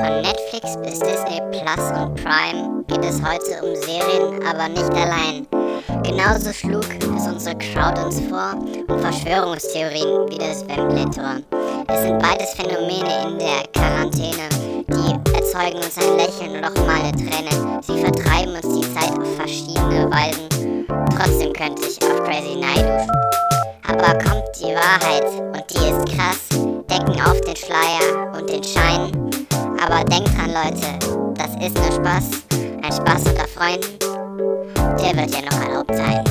Von Netflix bis Disney Plus und Prime geht es heute um Serien, aber nicht allein. Genauso schlug es unsere Crowd uns vor und Verschwörungstheorien wie das Ventilator. Es sind beides Phänomene in der Quarantäne, die erzeugen uns ein Lächeln und auch mal eine Träne. Sie vertreiben uns die Zeit auf verschiedene Weisen. Trotzdem könnte ich auf Crazy Night aber kommt die Wahrheit und die ist krass. Decken auf den Schleier und den Schein. Aber denkt dran, Leute, das ist nur Spaß. Ein Spaß unter Freunden. Der wird ja noch erlaubt sein.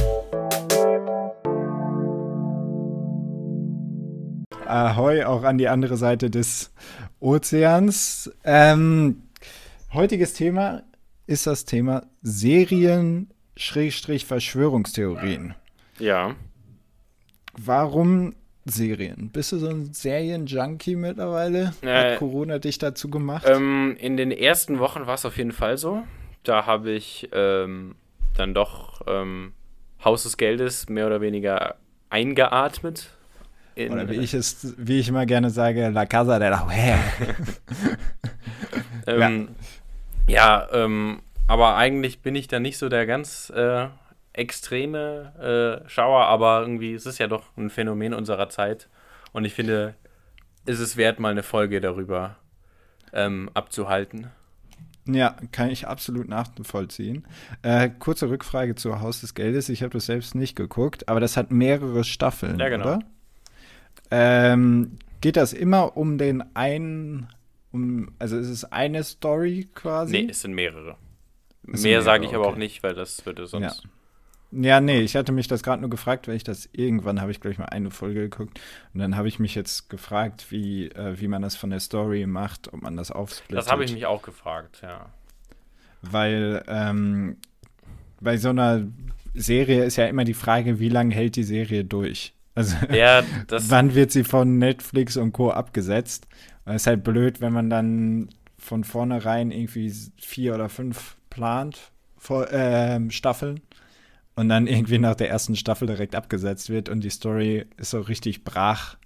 Ahoi, auch an die andere Seite des Ozeans. Ähm, heutiges Thema ist das Thema Serien-Verschwörungstheorien. Ja. Warum Serien? Bist du so ein Serien-Junkie mittlerweile? Äh, Hat Corona dich dazu gemacht? Ähm, in den ersten Wochen war es auf jeden Fall so. Da habe ich ähm, dann doch ähm, Haus des Geldes mehr oder weniger eingeatmet. In, oder wie ich es, wie ich immer gerne sage, La Casa de la Mujer. ähm, ja, ja ähm, aber eigentlich bin ich da nicht so der ganz äh, extreme äh, Schauer, aber irgendwie ist es ja doch ein Phänomen unserer Zeit. Und ich finde, ist es wert, mal eine Folge darüber ähm, abzuhalten. Ja, kann ich absolut nachvollziehen. Äh, kurze Rückfrage zu Haus des Geldes. Ich habe das selbst nicht geguckt, aber das hat mehrere Staffeln, ja, genau. oder? Ähm, geht das immer um den einen, um, also ist es eine Story quasi? Nee, es sind mehrere. Es Mehr sage ich aber okay. auch nicht, weil das würde sonst. Ja. Ja, nee, ich hatte mich das gerade nur gefragt, weil ich das irgendwann habe ich gleich mal eine Folge geguckt und dann habe ich mich jetzt gefragt, wie, äh, wie man das von der Story macht, ob man das aufsplittet. Das habe ich mich auch gefragt, ja. Weil ähm, bei so einer Serie ist ja immer die Frage, wie lange hält die Serie durch? Also ja, wann wird sie von Netflix und Co. abgesetzt? Es ist halt blöd, wenn man dann von vornherein irgendwie vier oder fünf plant, vor, äh, Staffeln und dann irgendwie nach der ersten Staffel direkt abgesetzt wird und die Story ist so richtig brach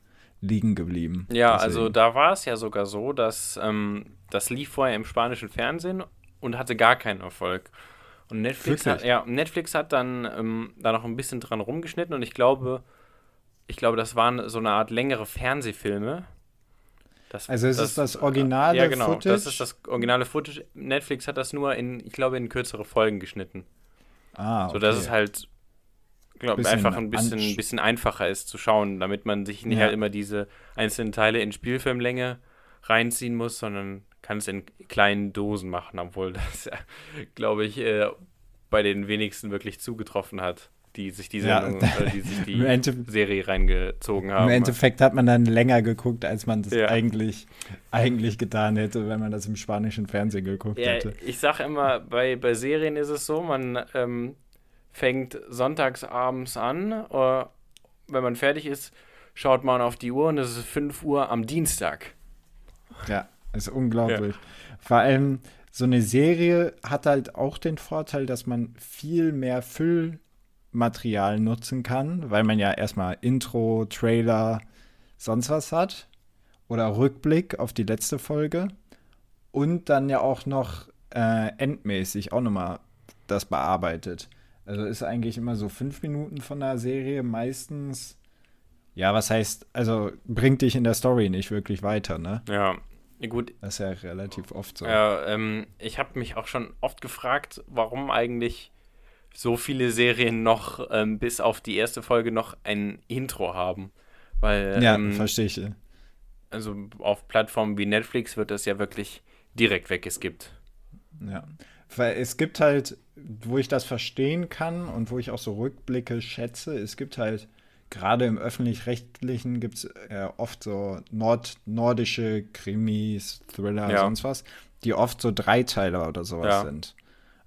liegen geblieben. Ja, Deswegen. also da war es ja sogar so, dass ähm, das lief vorher im spanischen Fernsehen und hatte gar keinen Erfolg. Und Netflix hat, ja, Netflix hat dann ähm, da noch ein bisschen dran rumgeschnitten und ich glaube, ich glaube, das waren so eine Art längere Fernsehfilme. Das, also es das, ist das originale Ja, genau, Footage? das ist das originale Footage. Netflix hat das nur in, ich glaube, in kürzere Folgen geschnitten. Ah, okay. So dass es halt, glaube ich, einfach ein bisschen, bisschen einfacher ist zu schauen, damit man sich nicht ja. halt immer diese einzelnen Teile in Spielfilmlänge reinziehen muss, sondern kann es in kleinen Dosen machen, obwohl das, glaube ich, äh, bei den wenigsten wirklich zugetroffen hat die sich die, Sendung, ja, äh, die, sich die Serie reingezogen haben. Im Endeffekt hat man dann länger geguckt, als man das ja. eigentlich, eigentlich getan hätte, wenn man das im spanischen Fernsehen geguckt ja, hätte. Ich sage immer, bei, bei Serien ist es so, man ähm, fängt sonntags abends an, äh, wenn man fertig ist, schaut man auf die Uhr und es ist 5 Uhr am Dienstag. Ja, ist unglaublich. Vor allem, so eine Serie hat halt auch den Vorteil, dass man viel mehr Füll Material nutzen kann, weil man ja erstmal Intro, Trailer, sonst was hat. Oder Rückblick auf die letzte Folge. Und dann ja auch noch äh, endmäßig auch nochmal das bearbeitet. Also ist eigentlich immer so fünf Minuten von der Serie meistens. Ja, was heißt, also bringt dich in der Story nicht wirklich weiter, ne? Ja, gut. Das ist ja relativ oft so. Ja, ähm, ich habe mich auch schon oft gefragt, warum eigentlich so viele Serien noch ähm, bis auf die erste Folge noch ein Intro haben. Weil, ja, ähm, verstehe ich. Also auf Plattformen wie Netflix wird das ja wirklich direkt weggeskippt. Ja. Weil es gibt halt, wo ich das verstehen kann und wo ich auch so Rückblicke schätze, es gibt halt gerade im öffentlich-rechtlichen gibt es äh, oft so nord nordische Krimis, Thriller, ja. sonst was, die oft so Dreiteiler oder sowas ja. sind.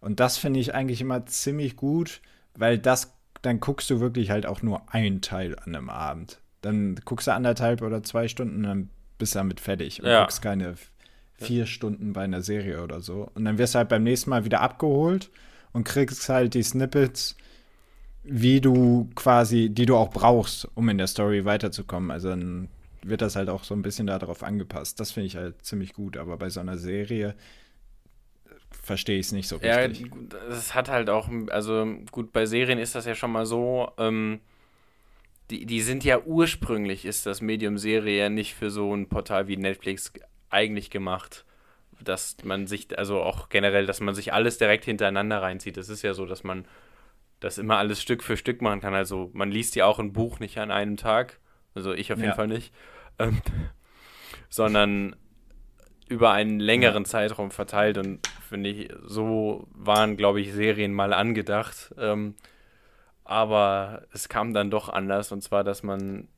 Und das finde ich eigentlich immer ziemlich gut, weil das, dann guckst du wirklich halt auch nur einen Teil an einem Abend. Dann guckst du anderthalb oder zwei Stunden, dann bist du damit fertig und ja. guckst keine vier Stunden bei einer Serie oder so. Und dann wirst du halt beim nächsten Mal wieder abgeholt und kriegst halt die Snippets, wie du quasi, die du auch brauchst, um in der Story weiterzukommen. Also dann wird das halt auch so ein bisschen darauf angepasst. Das finde ich halt ziemlich gut, aber bei so einer Serie verstehe ich es nicht so richtig. Ja, das hat halt auch, also gut, bei Serien ist das ja schon mal so, ähm, die, die sind ja ursprünglich, ist das Medium Serie ja nicht für so ein Portal wie Netflix eigentlich gemacht. Dass man sich, also auch generell, dass man sich alles direkt hintereinander reinzieht. Das ist ja so, dass man das immer alles Stück für Stück machen kann. Also man liest ja auch ein Buch nicht an einem Tag. Also ich auf jeden ja. Fall nicht. Ähm, sondern über einen längeren Zeitraum verteilt und finde ich, so waren, glaube ich, Serien mal angedacht. Ähm, aber es kam dann doch anders und zwar, dass man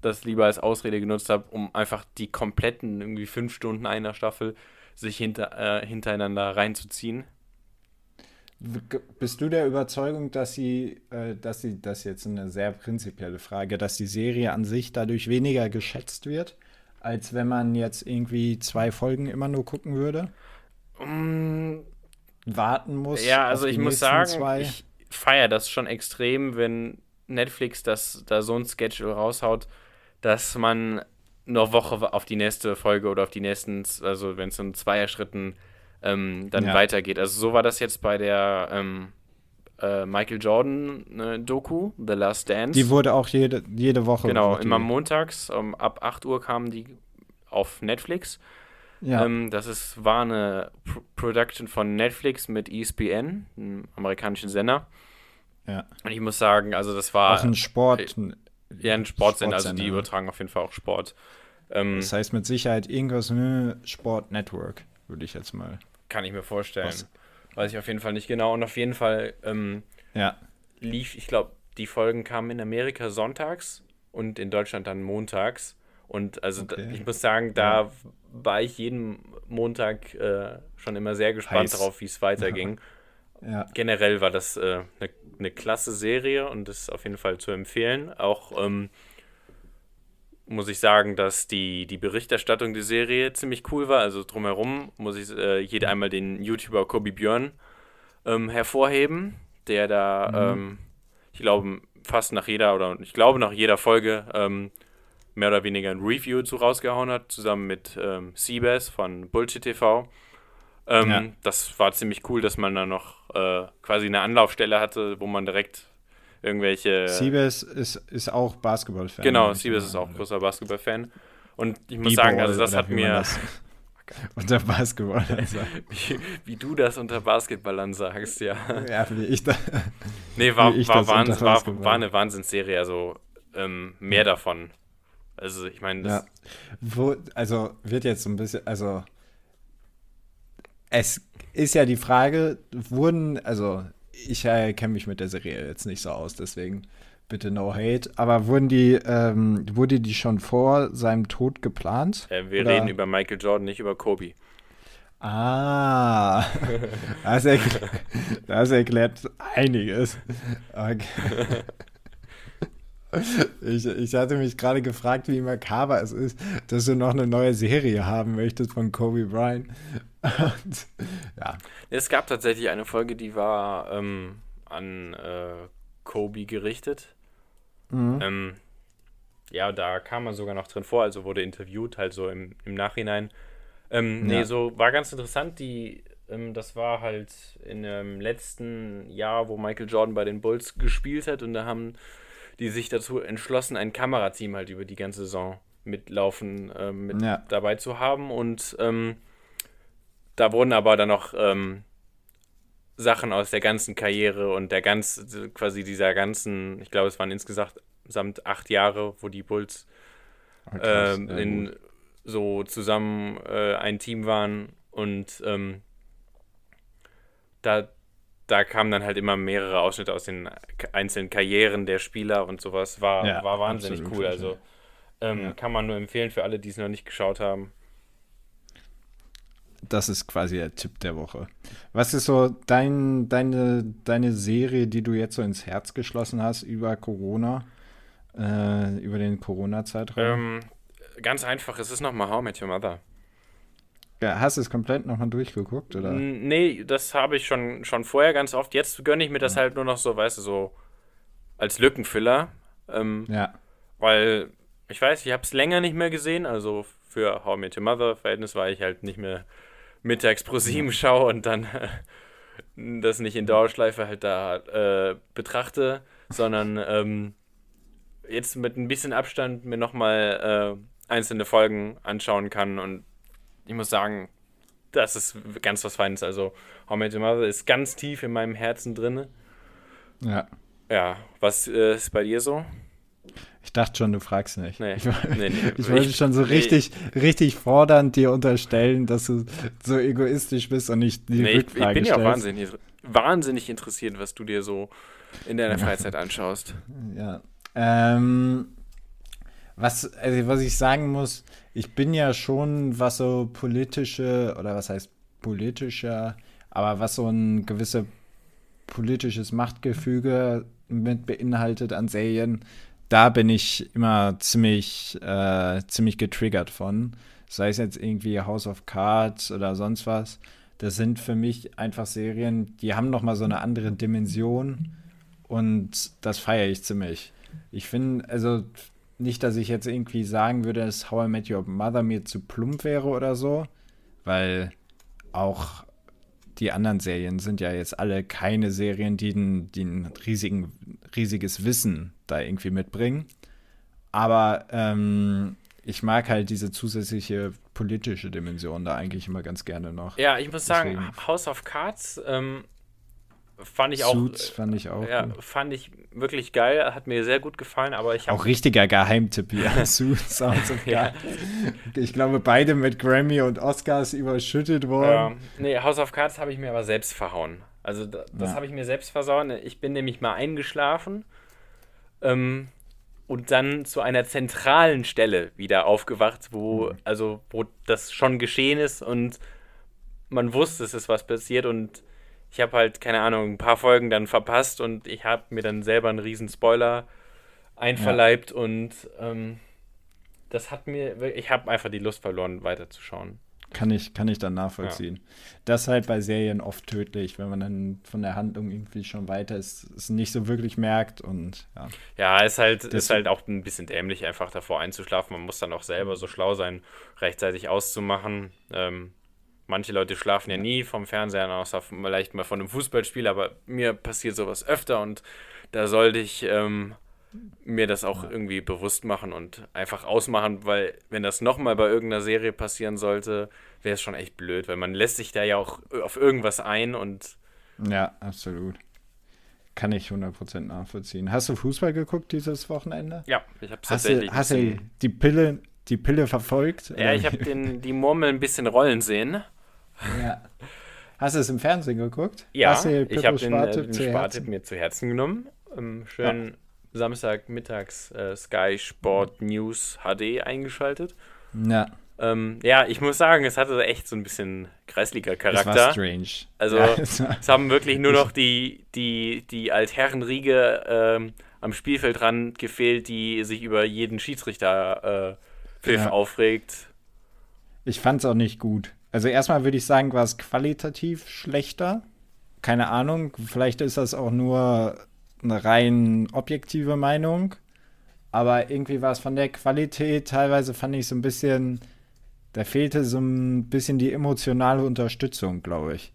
das lieber als Ausrede genutzt hat, um einfach die kompletten irgendwie fünf Stunden einer Staffel sich hinter, äh, hintereinander reinzuziehen. Bist du der Überzeugung, dass sie, äh, dass sie, das ist jetzt eine sehr prinzipielle Frage, dass die Serie an sich dadurch weniger geschätzt wird, als wenn man jetzt irgendwie zwei Folgen immer nur gucken würde? Um, Warten muss. Ja, also ich muss sagen, zwei. ich feiere das schon extrem, wenn Netflix das da so ein Schedule raushaut, dass man noch Woche auf die nächste Folge oder auf die nächsten, also wenn es in Zweierschritten ähm, dann ja. weitergeht. Also so war das jetzt bei der ähm, äh, Michael Jordan äh, Doku, The Last Dance. Die wurde auch jede, jede Woche. Genau, immer montags, um, ab 8 Uhr kamen die auf Netflix. Ja. Ähm, das ist, war eine Pro Production von Netflix mit ESPN, einem amerikanischen Sender. Ja. Und ich muss sagen, also das war. Auch ein Sport. Äh, ja, ein Sportsender, also die übertragen auf jeden Fall auch Sport. Ähm, das heißt mit Sicherheit irgendwas mit Sport Network, würde ich jetzt mal. Kann ich mir vorstellen. Was? Weiß ich auf jeden Fall nicht genau. Und auf jeden Fall ähm, ja. lief, ich glaube, die Folgen kamen in Amerika sonntags und in Deutschland dann montags. Und also okay. da, ich muss sagen, da ja. war ich jeden Montag äh, schon immer sehr gespannt Heiß. darauf, wie es weiterging. Ja. Generell war das eine äh, ne, ne klasse Serie und ist auf jeden Fall zu empfehlen. Auch ähm, muss ich sagen, dass die, die Berichterstattung der Serie ziemlich cool war. Also drumherum muss ich äh, jeder einmal den YouTuber Kobi Björn ähm, hervorheben, der da, mhm. ähm, ich glaube, fast nach jeder oder ich glaube nach jeder Folge ähm, mehr oder weniger ein Review zu rausgehauen hat, zusammen mit ähm, Seabass von Bullshit TV. Ähm, ja. Das war ziemlich cool, dass man da noch äh, quasi eine Anlaufstelle hatte, wo man direkt irgendwelche. Siebes ist, ist auch Basketball-Fan. Genau, Siebes ist auch großer Basketball-Fan. Und ich muss sagen, also das hat mir. Das unter Basketball wie, wie, du das unter Basketballern sagst, ja. Ja, wie ich da. Nee, war, war, Wahnsinn, war, war, eine Wahnsinnsserie, also ähm, mehr davon. Also ich meine, ja. Wo, also wird jetzt so ein bisschen, also es ist ja die Frage, wurden, also ich äh, kenne mich mit der Serie jetzt nicht so aus, deswegen bitte no hate. Aber wurden die, ähm, wurde die schon vor seinem Tod geplant? Äh, wir oder? reden über Michael Jordan, nicht über Kobe. Ah, das, erklärt, das erklärt einiges. Okay. Ich, ich hatte mich gerade gefragt, wie makaber es ist, dass du noch eine neue Serie haben möchtest von Kobe Bryant. Und, ja. Es gab tatsächlich eine Folge, die war ähm, an äh, Kobe gerichtet. Mhm. Ähm, ja, da kam er sogar noch drin vor, also wurde interviewt, halt so im, im Nachhinein. Ähm, ja. Nee, so war ganz interessant. Die, ähm, das war halt in dem letzten Jahr, wo Michael Jordan bei den Bulls gespielt hat und da haben die sich dazu entschlossen, ein Kamerateam halt über die ganze Saison mitlaufen, äh, mit ja. dabei zu haben. Und ähm, da wurden aber dann noch ähm, Sachen aus der ganzen Karriere und der ganz, quasi dieser ganzen, ich glaube, es waren insgesamt acht Jahre, wo die Bulls ähm, in, so zusammen äh, ein Team waren und ähm, da da kamen dann halt immer mehrere Ausschnitte aus den einzelnen Karrieren der Spieler und sowas. War, ja, war wahnsinnig cool. Also ähm, ja. kann man nur empfehlen für alle, die es noch nicht geschaut haben. Das ist quasi der Tipp der Woche. Was ist so dein, deine, deine Serie, die du jetzt so ins Herz geschlossen hast über Corona, äh, über den Corona-Zeitraum? Ähm, ganz einfach, es ist nochmal How I Met Your Mother. Ja, hast du es komplett nochmal durchgeguckt, oder? Nee, das habe ich schon, schon vorher ganz oft. Jetzt gönne ich mir das halt nur noch so, weißt du, so als Lückenfüller. Ähm, ja. Weil ich weiß, ich habe es länger nicht mehr gesehen, also für How I Met Your Mother Verhältnis war ich halt nicht mehr mittags pro sieben schaue und dann äh, das nicht in Dauerschleife halt da äh, betrachte, sondern ähm, jetzt mit ein bisschen Abstand mir nochmal äh, einzelne Folgen anschauen kann und ich muss sagen, das ist ganz was Feines. Also How Met Your Mother ist ganz tief in meinem Herzen drin. Ja. Ja, was äh, ist bei dir so? Ich dachte schon, du fragst nicht. Nee. Ich, nee, nee. ich wollte schon so richtig, richtig fordernd dir unterstellen, dass du so egoistisch bist und nicht die nee, Rückfrage Ich, ich bin ja wahnsinnig, wahnsinnig interessiert, was du dir so in deiner Freizeit anschaust. Ja. Ähm, was, also was ich sagen muss, ich bin ja schon, was so politische, oder was heißt politischer, aber was so ein gewisses politisches Machtgefüge mit beinhaltet an Serien, da bin ich immer ziemlich, äh, ziemlich getriggert von. Sei es jetzt irgendwie House of Cards oder sonst was. Das sind für mich einfach Serien, die haben noch mal so eine andere Dimension und das feiere ich ziemlich. Ich finde, also nicht, dass ich jetzt irgendwie sagen würde, dass How I Met Your Mother mir zu plump wäre oder so, weil auch die anderen Serien sind ja jetzt alle keine Serien, die ein, die ein riesigen, riesiges Wissen da irgendwie mitbringen. Aber ähm, ich mag halt diese zusätzliche politische Dimension da eigentlich immer ganz gerne noch. Ja, ich muss Deswegen. sagen, House of Cards ähm, fand ich Suits auch. fand ich auch. Ja, gut. fand ich wirklich geil, hat mir sehr gut gefallen, aber ich Auch richtiger Geheimtipp hier. Suits, House of ja. Ich glaube, beide mit Grammy und Oscars überschüttet worden. Ja. Nee, House of Cards habe ich mir aber selbst verhauen. Also das, ja. habe ich mir selbst versaut. Ich bin nämlich mal eingeschlafen ähm, und dann zu einer zentralen Stelle wieder aufgewacht, wo, mhm. also, wo das schon geschehen ist und man wusste, es ist was passiert und ich habe halt, keine Ahnung, ein paar Folgen dann verpasst und ich habe mir dann selber einen riesen Spoiler einverleibt ja. und ähm, das hat mir, ich habe einfach die Lust verloren, weiterzuschauen. Kann ich, kann ich dann nachvollziehen. Ja. Das ist halt bei Serien oft tödlich, wenn man dann von der Handlung irgendwie schon weiter ist, es nicht so wirklich merkt und ja. Ja, ist halt, das ist halt auch ein bisschen dämlich, einfach davor einzuschlafen. Man muss dann auch selber so schlau sein, rechtzeitig auszumachen. Ähm, Manche Leute schlafen ja nie vom Fernseher, außer vielleicht mal von einem Fußballspiel, aber mir passiert sowas öfter und da sollte ich ähm, mir das auch irgendwie bewusst machen und einfach ausmachen, weil wenn das nochmal bei irgendeiner Serie passieren sollte, wäre es schon echt blöd, weil man lässt sich da ja auch auf irgendwas ein und. Ja, absolut. Kann ich 100% nachvollziehen. Hast du Fußball geguckt dieses Wochenende? Ja, ich habe tatsächlich. Hast du die Pille, die Pille verfolgt? Ja, ich habe die Murmel ein bisschen rollen sehen. Ja. Hast du es im Fernsehen geguckt? Ja, ich habe den, äh, den Spartipp mir zu Herzen genommen. Ähm, schön ja. Samstagmittags äh, Sky Sport News HD eingeschaltet. Ja. Ähm, ja, ich muss sagen, es hatte echt so ein bisschen Kreisliga-Charakter. Das war strange. Also, ja, es, es haben wirklich nur noch die, die, die Altherrenriege ähm, am Spielfeldrand gefehlt, die sich über jeden Schiedsrichter äh, ja. aufregt. Ich fand es auch nicht gut. Also erstmal würde ich sagen, war es qualitativ schlechter. Keine Ahnung, vielleicht ist das auch nur eine rein objektive Meinung. Aber irgendwie war es von der Qualität, teilweise fand ich so ein bisschen, da fehlte so ein bisschen die emotionale Unterstützung, glaube ich.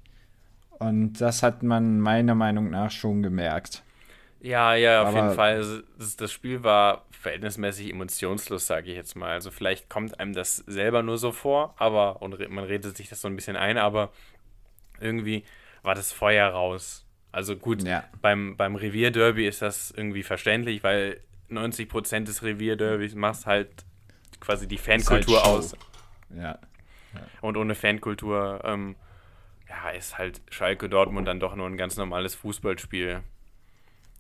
Und das hat man meiner Meinung nach schon gemerkt. Ja, ja, auf Aber jeden Fall. Also, das, das Spiel war verhältnismäßig emotionslos, sage ich jetzt mal. Also vielleicht kommt einem das selber nur so vor, aber und man redet sich das so ein bisschen ein, aber irgendwie war das Feuer raus. Also gut, ja. beim, beim Revierderby ist das irgendwie verständlich, weil 90% des Revierderbys machst halt quasi die Fankultur halt aus. Ja. ja. Und ohne Fankultur, ähm, ja, ist halt Schalke Dortmund dann doch nur ein ganz normales Fußballspiel.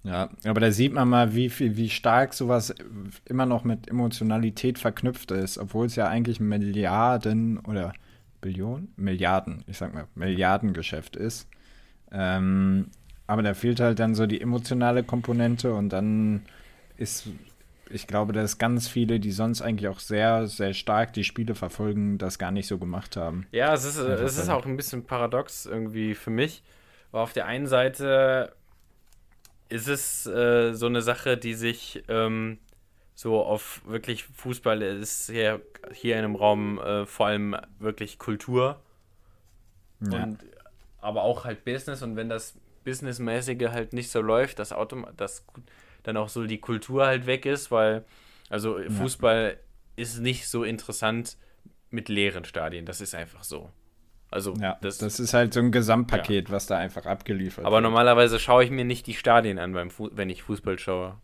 Ja, aber da sieht man mal, wie viel, wie stark sowas immer noch mit Emotionalität verknüpft ist, obwohl es ja eigentlich Milliarden oder Billionen? Milliarden, ich sag mal, Milliardengeschäft ist. Ähm, aber da fehlt halt dann so die emotionale Komponente und dann ist, ich glaube, dass ganz viele, die sonst eigentlich auch sehr, sehr stark die Spiele verfolgen, das gar nicht so gemacht haben. Ja, es ist, es ist auch ein bisschen paradox irgendwie für mich. Weil auf der einen Seite ist es äh, so eine Sache, die sich ähm, so auf wirklich Fußball ist hier, hier in einem Raum äh, vor allem wirklich Kultur. Ja. Und, aber auch halt Business. Und wenn das Businessmäßige halt nicht so läuft, dass, Autom dass dann auch so die Kultur halt weg ist, weil also ja. Fußball ist nicht so interessant mit leeren Stadien. Das ist einfach so. Also ja, das, das ist halt so ein Gesamtpaket, ja. was da einfach abgeliefert Aber wird. normalerweise schaue ich mir nicht die Stadien an, beim Fu wenn ich Fußball schaue.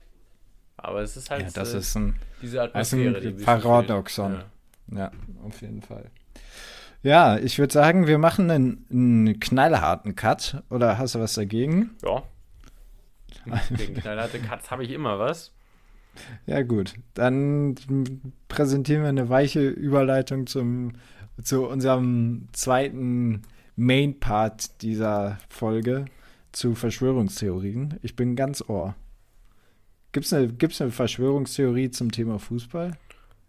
Aber es ist halt ja, das äh, ist ein, diese Atmosphäre. Ist ein Paradoxon. Ja. ja, auf jeden Fall. Ja, ich würde sagen, wir machen einen, einen, knallharten Cut. Oder hast du was dagegen? Ja. Gegen knallharte Cuts habe ich immer was. Ja, gut. Dann präsentieren wir eine weiche Überleitung zum, zu unserem zweiten Main-Part dieser Folge zu Verschwörungstheorien. Ich bin ganz ohr. Gibt es eine, gibt's eine Verschwörungstheorie zum Thema Fußball?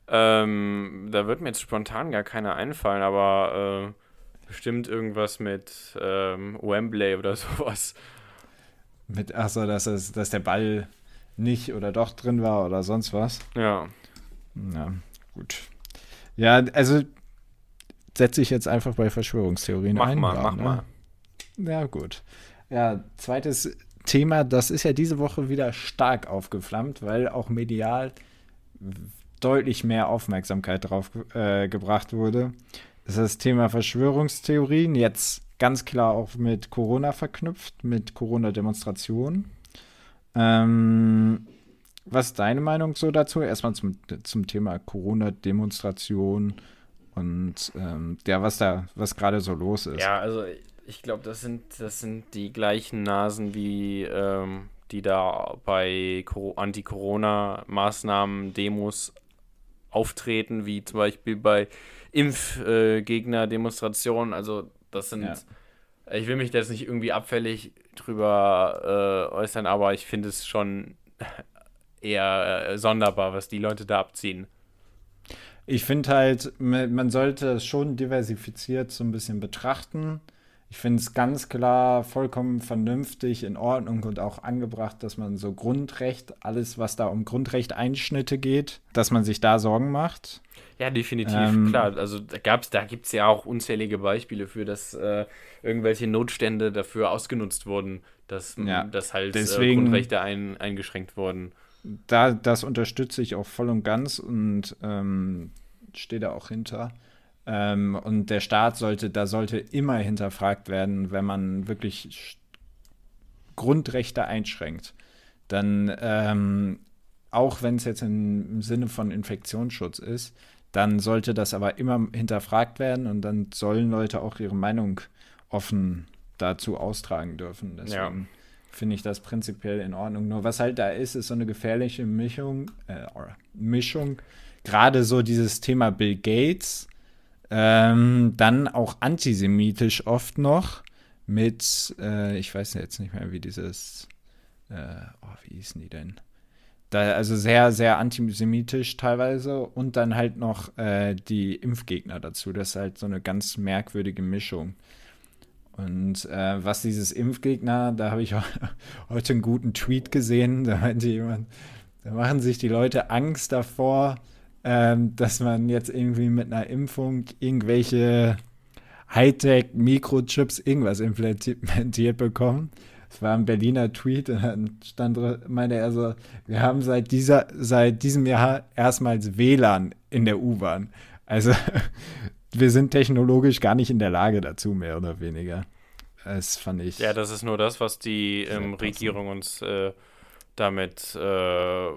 Ähm, da wird mir jetzt spontan gar keine einfallen, aber äh, bestimmt irgendwas mit ähm, Wembley oder sowas. Mit, achso, dass, dass der Ball nicht oder doch drin war oder sonst was. Ja. Ja, gut. Ja, also setze ich jetzt einfach bei Verschwörungstheorien mach ein. Mal, ja, mach ne? mal. Ja, gut. Ja, zweites Thema, das ist ja diese Woche wieder stark aufgeflammt, weil auch medial deutlich mehr Aufmerksamkeit drauf äh, gebracht wurde. Das ist das Thema Verschwörungstheorien, jetzt ganz klar auch mit Corona verknüpft, mit Corona-Demonstrationen. Ähm, was ist deine Meinung so dazu? Erstmal zum, zum Thema Corona-Demonstration und ähm, ja, was da, was gerade so los ist. Ja, also ich glaube, das sind, das sind die gleichen Nasen wie ähm, die da bei Anti-Corona-Maßnahmen, Demos auftreten, wie zum Beispiel bei Impfgegner-Demonstrationen. also das sind, ja. Ich will mich jetzt nicht irgendwie abfällig drüber äh, äußern, aber ich finde es schon eher äh, sonderbar, was die Leute da abziehen. Ich finde halt, man sollte es schon diversifiziert so ein bisschen betrachten. Ich finde es ganz klar vollkommen vernünftig, in Ordnung und auch angebracht, dass man so Grundrecht, alles, was da um Grundrecht-Einschnitte geht, dass man sich da Sorgen macht. Ja, definitiv, ähm, klar. Also da gab's, da gibt es ja auch unzählige Beispiele für, dass äh, irgendwelche Notstände dafür ausgenutzt wurden, dass, ja, dass halt äh, deswegen, äh, Grundrechte ein, eingeschränkt wurden. Da, das unterstütze ich auch voll und ganz und ähm, stehe da auch hinter. Ähm, und der Staat sollte, da sollte immer hinterfragt werden, wenn man wirklich Grundrechte einschränkt. Dann, ähm, auch wenn es jetzt im Sinne von Infektionsschutz ist, dann sollte das aber immer hinterfragt werden und dann sollen Leute auch ihre Meinung offen dazu austragen dürfen. Deswegen ja. finde ich das prinzipiell in Ordnung. Nur was halt da ist, ist so eine gefährliche Mischung, äh, Mischung. Gerade so dieses Thema Bill Gates ähm, dann auch antisemitisch oft noch mit, äh, ich weiß jetzt nicht mehr, wie dieses, äh, oh, wie hießen die denn? Da, also sehr, sehr antisemitisch teilweise und dann halt noch äh, die Impfgegner dazu. Das ist halt so eine ganz merkwürdige Mischung. Und äh, was dieses Impfgegner, da habe ich heute einen guten Tweet gesehen, da meinte jemand, da machen sich die Leute Angst davor, ähm, dass man jetzt irgendwie mit einer Impfung irgendwelche Hightech-Mikrochips irgendwas implementiert bekommt. Es war ein Berliner Tweet und dann stand, meinte er so, wir haben seit, dieser, seit diesem Jahr erstmals WLAN in der U-Bahn. Also wir sind technologisch gar nicht in der Lage dazu, mehr oder weniger. Das fand ich. Ja, das ist nur das, was die ähm, Regierung uns äh, damit äh,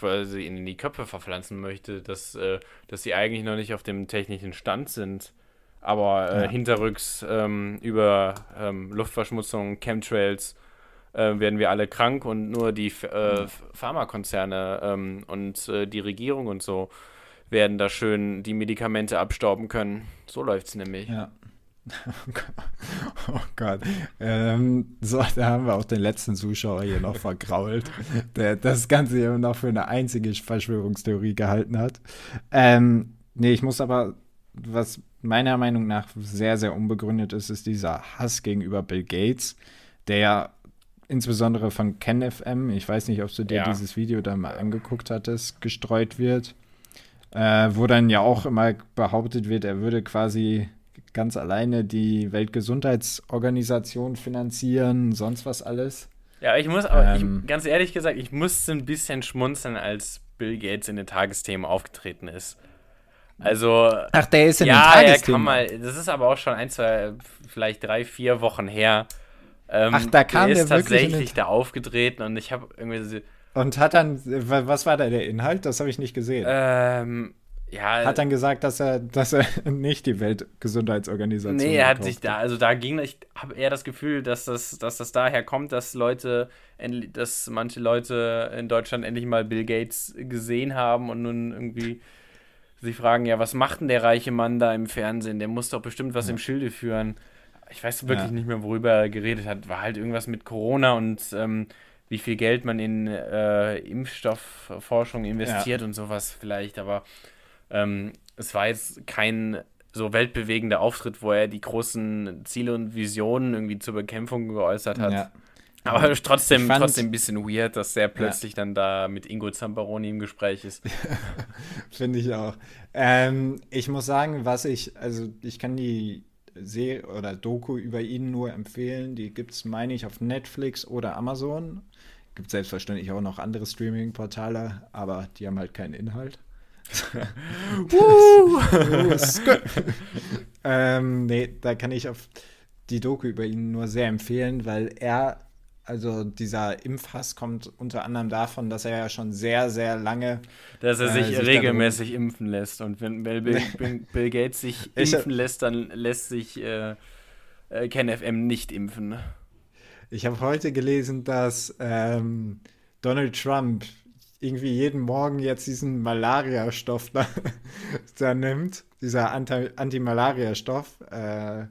quasi in die Köpfe verpflanzen möchte, dass, äh, dass sie eigentlich noch nicht auf dem technischen Stand sind, aber äh, ja. hinterrücks ähm, über ähm, Luftverschmutzung, Chemtrails äh, werden wir alle krank und nur die äh, Pharmakonzerne ähm, und äh, die Regierung und so werden da schön die Medikamente abstauben können. So läuft es nämlich. Ja. Oh Gott. Ähm, so, da haben wir auch den letzten Zuschauer hier noch vergrault, der das Ganze hier noch für eine einzige Verschwörungstheorie gehalten hat. Ähm, nee, ich muss aber, was meiner Meinung nach sehr, sehr unbegründet ist, ist dieser Hass gegenüber Bill Gates, der ja insbesondere von KenFM, ich weiß nicht, ob du dir ja. dieses Video da mal angeguckt hattest, gestreut wird, äh, wo dann ja auch immer behauptet wird, er würde quasi ganz alleine die Weltgesundheitsorganisation finanzieren, sonst was alles. Ja, ich muss aber, ähm, ich, ganz ehrlich gesagt, ich musste ein bisschen schmunzeln, als Bill Gates in den Tagesthemen aufgetreten ist. Also. Ach, der ist in ja, den Tagesthemen. Ja, kann mal, das ist aber auch schon ein, zwei, vielleicht drei, vier Wochen her. Ähm, Ach, da kam der, ist der tatsächlich da aufgetreten und ich habe irgendwie so, Und hat dann, was war da der Inhalt? Das habe ich nicht gesehen. Ähm, ja, hat dann gesagt, dass er, dass er nicht die Weltgesundheitsorganisation. Nee, er hat sich da, also da ging, ich habe eher das Gefühl, dass das, dass das daher kommt, dass Leute, dass manche Leute in Deutschland endlich mal Bill Gates gesehen haben und nun irgendwie sich fragen, ja, was macht denn der reiche Mann da im Fernsehen? Der muss doch bestimmt was ja. im Schilde führen. Ich weiß wirklich ja. nicht mehr, worüber er geredet hat. War halt irgendwas mit Corona und ähm, wie viel Geld man in äh, Impfstoffforschung investiert und sowas vielleicht, aber ähm, es war jetzt kein so weltbewegender Auftritt, wo er die großen Ziele und Visionen irgendwie zur Bekämpfung geäußert hat. Ja. Aber trotzdem, fand, trotzdem ein bisschen weird, dass der plötzlich ja. dann da mit Ingo Zamperoni im Gespräch ist. Finde ich auch. Ähm, ich muss sagen, was ich, also ich kann die Serie oder Doku über ihn nur empfehlen. Die gibt es, meine ich, auf Netflix oder Amazon. Gibt selbstverständlich auch noch andere Streaming-Portale, aber die haben halt keinen Inhalt. ähm, nee, da kann ich auf die Doku über ihn nur sehr empfehlen, weil er, also dieser Impfhass kommt unter anderem davon, dass er ja schon sehr, sehr lange. Dass er sich, äh, sich regelmäßig impfen lässt. Und wenn Bill, Bill, Bill Gates sich impfen lässt, dann lässt sich äh, äh, KenFM nicht impfen. Ich habe heute gelesen, dass ähm, Donald Trump irgendwie jeden Morgen jetzt diesen Malaria-Stoff da, da, nimmt, dieser Anti-Malaria-Stoff, äh,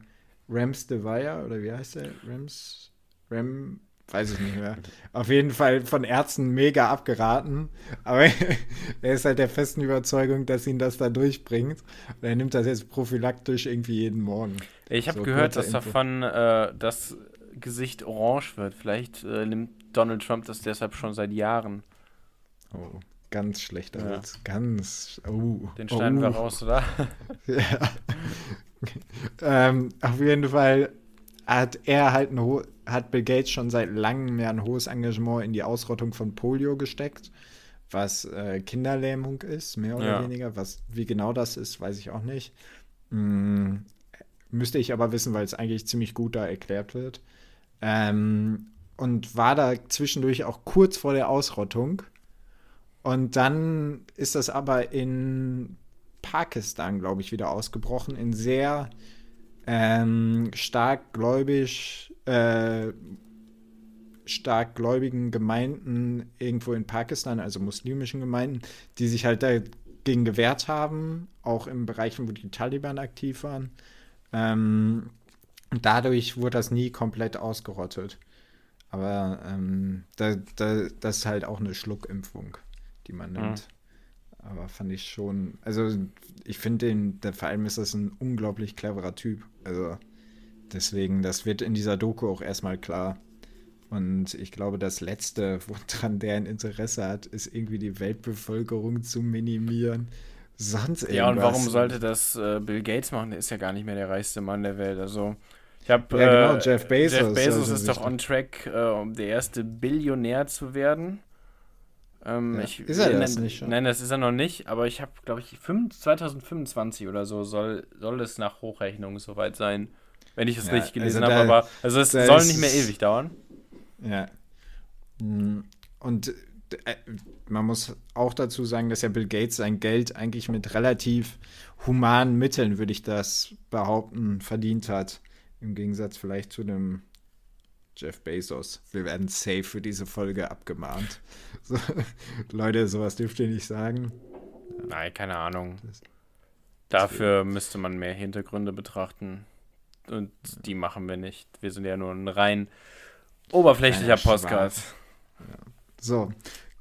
Remsdevir oder wie heißt der? Rems, Rem, weiß ich nicht mehr. Auf jeden Fall von Ärzten mega abgeraten, aber er ist halt der festen Überzeugung, dass ihn das da durchbringt. Und er nimmt das jetzt prophylaktisch irgendwie jeden Morgen. Ich habe so, gehört, dass davon äh, das Gesicht orange wird. Vielleicht äh, nimmt Donald Trump das deshalb schon seit Jahren. Oh, ganz schlechter ja. Witz. Ganz. Oh. Den schneiden oh. wir raus, oder? ja. ähm, auf jeden Fall hat er halt ein hat Bill Gates schon seit langem mehr ein hohes Engagement in die Ausrottung von Polio gesteckt, was äh, Kinderlähmung ist, mehr oder ja. weniger. Was, wie genau das ist, weiß ich auch nicht. Hm, müsste ich aber wissen, weil es eigentlich ziemlich gut da erklärt wird. Ähm, und war da zwischendurch auch kurz vor der Ausrottung und dann ist das aber in Pakistan, glaube ich, wieder ausgebrochen, in sehr ähm, stark gläubig, äh, stark gläubigen Gemeinden irgendwo in Pakistan, also muslimischen Gemeinden, die sich halt dagegen gewehrt haben, auch in Bereichen, wo die Taliban aktiv waren. Ähm, dadurch wurde das nie komplett ausgerottet. Aber ähm, da, da, das ist halt auch eine Schluckimpfung die man nimmt. Mhm. Aber fand ich schon, also ich finde den, der, vor allem ist das ein unglaublich cleverer Typ. Also deswegen, das wird in dieser Doku auch erstmal klar. Und ich glaube, das Letzte, woran der ein Interesse hat, ist irgendwie die Weltbevölkerung zu minimieren. Sonst irgendwas. Ja, und warum sollte das äh, Bill Gates machen? Der ist ja gar nicht mehr der reichste Mann der Welt. Also, ich habe. Ja, genau, äh, Jeff Bezos. Jeff Bezos also ist doch on track, äh, um der erste Billionär zu werden. Ähm, ja. ich, ist er das nein, nicht schon? Nein, das ist er noch nicht, aber ich habe, glaube ich, 2025 oder so soll, soll es nach Hochrechnung soweit sein. Wenn ich es ja, richtig gelesen also habe, aber also es soll nicht mehr ewig dauern. Ja. Hm, und äh, man muss auch dazu sagen, dass ja Bill Gates sein Geld eigentlich mit relativ humanen Mitteln, würde ich das behaupten, verdient hat. Im Gegensatz vielleicht zu einem Jeff Bezos. Wir werden safe für diese Folge abgemahnt. So, Leute, sowas dürft ihr nicht sagen. Nein, keine Ahnung. Das, Dafür müsste man mehr Hintergründe betrachten. Und die machen wir nicht. Wir sind ja nur ein rein oberflächlicher Podcast. Ja. So,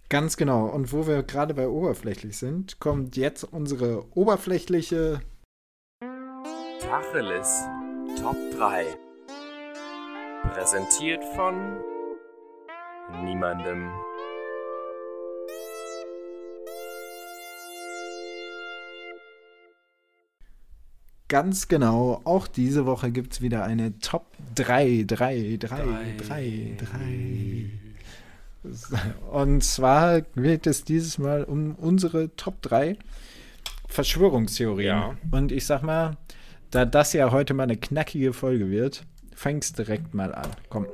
ganz genau. Und wo wir gerade bei oberflächlich sind, kommt jetzt unsere oberflächliche Tacheles Top 3. Präsentiert von niemandem. Ganz genau, auch diese Woche gibt es wieder eine Top 3, 3, 3, 3, 3. Und zwar geht es dieses Mal um unsere Top 3 Verschwörungstheorien. Ja. Und ich sag mal, da das ja heute mal eine knackige Folge wird, fängst direkt mal an. Komm.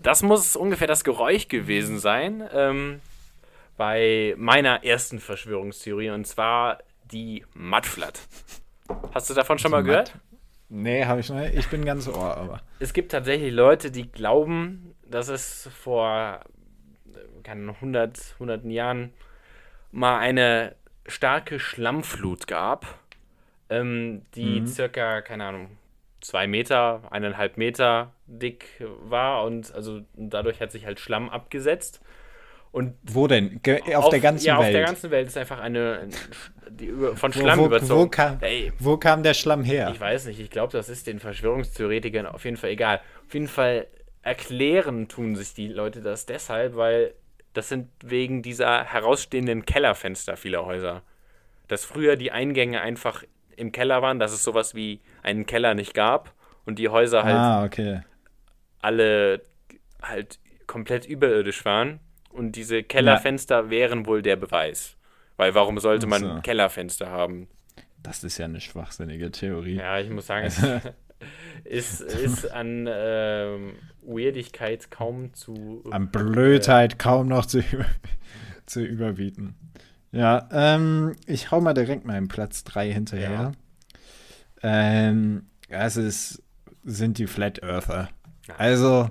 Das muss ungefähr das Geräusch gewesen sein ähm, bei meiner ersten Verschwörungstheorie und zwar die Mudflat. Hast du davon schon mal gehört? Nee, habe ich nicht. Ich bin ganz ohr, aber. Es gibt tatsächlich Leute, die glauben, dass es vor keine 100, 100 Jahren mal eine starke Schlammflut gab, ähm, die mhm. circa, keine Ahnung, zwei Meter, eineinhalb Meter dick war und also dadurch hat sich halt Schlamm abgesetzt. Und wo denn? Ge auf, auf, der ganzen ja, Welt? Ja, auf der ganzen Welt ist einfach eine, die, von Schlamm wo, wo, überzogen. Wo kam, Ey, wo kam der Schlamm her? Ich weiß nicht, ich glaube, das ist den Verschwörungstheoretikern auf jeden Fall egal. Auf jeden Fall erklären tun sich die Leute das deshalb, weil das sind wegen dieser herausstehenden Kellerfenster vieler Häuser. Dass früher die Eingänge einfach im Keller waren, dass es sowas wie einen Keller nicht gab und die Häuser halt ah, okay. alle halt komplett überirdisch waren. Und diese Kellerfenster ja. wären wohl der Beweis. Weil warum sollte man so. Kellerfenster haben? Das ist ja eine schwachsinnige Theorie. Ja, ich muss sagen, es ist, ist an ähm, Weirdigkeit kaum zu. An Blödheit äh, kaum noch zu, zu überbieten. Ja, ähm, ich hau mal direkt meinen Platz 3 hinterher. Ja. Ähm, es ist, sind die Flat Earther. Also,